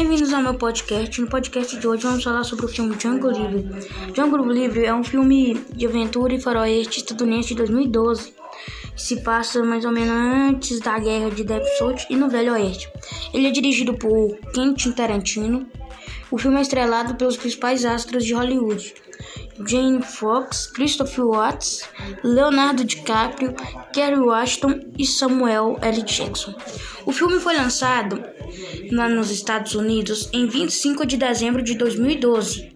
Bem-vindos ao meu podcast. No podcast de hoje vamos falar sobre o filme Django Livre. Django Livre é um filme de aventura e faroeste estadunidense de 2012 que se passa mais ou menos antes da guerra de Death Note e no Velho Oeste. Ele é dirigido por Quentin Tarantino. O filme é estrelado pelos principais astros de Hollywood. Jane Fox, Christopher Watts, Leonardo DiCaprio, Kerry Washington e Samuel L. Jackson. O filme foi lançado lá nos Estados Unidos em 25 de dezembro de 2012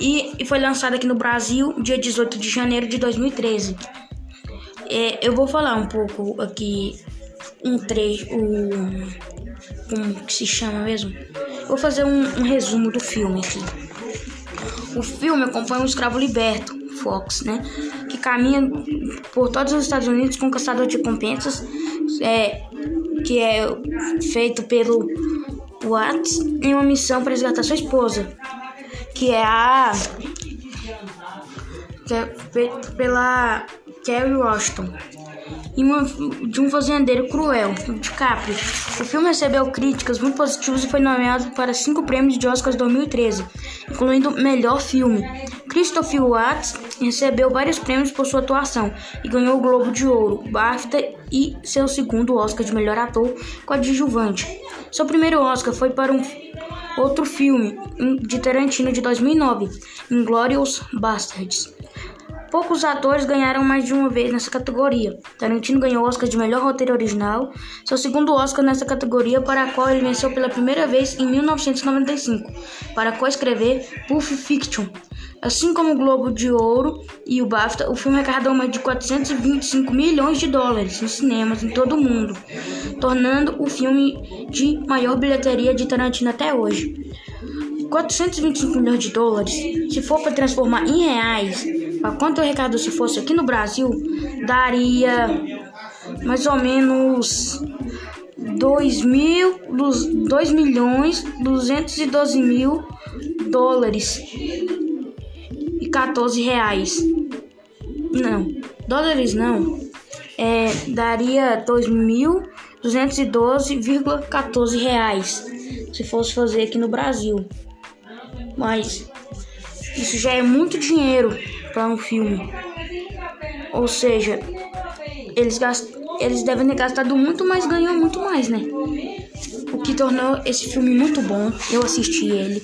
e foi lançado aqui no Brasil dia 18 de janeiro de 2013. É, eu vou falar um pouco aqui um trecho, um, como que se chama mesmo? Vou fazer um, um resumo do filme aqui. O filme acompanha um escravo liberto, Fox, né? Que caminha por todos os Estados Unidos com um caçador de recompensas, é, que é feito pelo Watts, em uma missão para resgatar sua esposa, que é a. que é feito pela Kerry Washington e uma, de um fazendeiro cruel, DiCaprio. O filme recebeu críticas muito positivas e foi nomeado para cinco prêmios de Oscars 2013, incluindo Melhor Filme. Christopher Watts recebeu vários prêmios por sua atuação e ganhou o Globo de Ouro, BAFTA e seu segundo Oscar de Melhor Ator coadjuvante. Seu primeiro Oscar foi para um outro filme de Tarantino de 2009, Inglourious Basterds. Poucos atores ganharam mais de uma vez nessa categoria. Tarantino ganhou o Oscar de melhor roteiro original, seu segundo Oscar nessa categoria, para a qual ele venceu pela primeira vez em 1995, para coescrever Pulp Fiction. Assim como o Globo de Ouro e o BAFTA, o filme arrecadou mais de 425 milhões de dólares nos cinemas em todo o mundo, tornando o filme de maior bilheteria de Tarantino até hoje. 425 milhões de dólares, se for para transformar em reais, para quanto o recado se fosse aqui no Brasil, daria mais ou menos 2 mil, 2 milhões 212 mil dólares e 14 reais. Não, dólares não. É, daria 2.212,14 reais se fosse fazer aqui no Brasil. Mas isso já é muito dinheiro para um filme. Ou seja, eles, gastam, eles devem ter gastado muito mais, ganham muito mais, né? O que tornou esse filme muito bom. Eu assisti ele.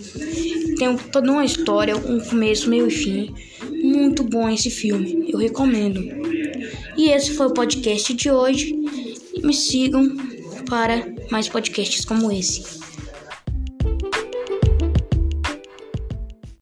Tem toda uma história, um começo, meio e fim. Muito bom esse filme. Eu recomendo. E esse foi o podcast de hoje. Me sigam para mais podcasts como esse.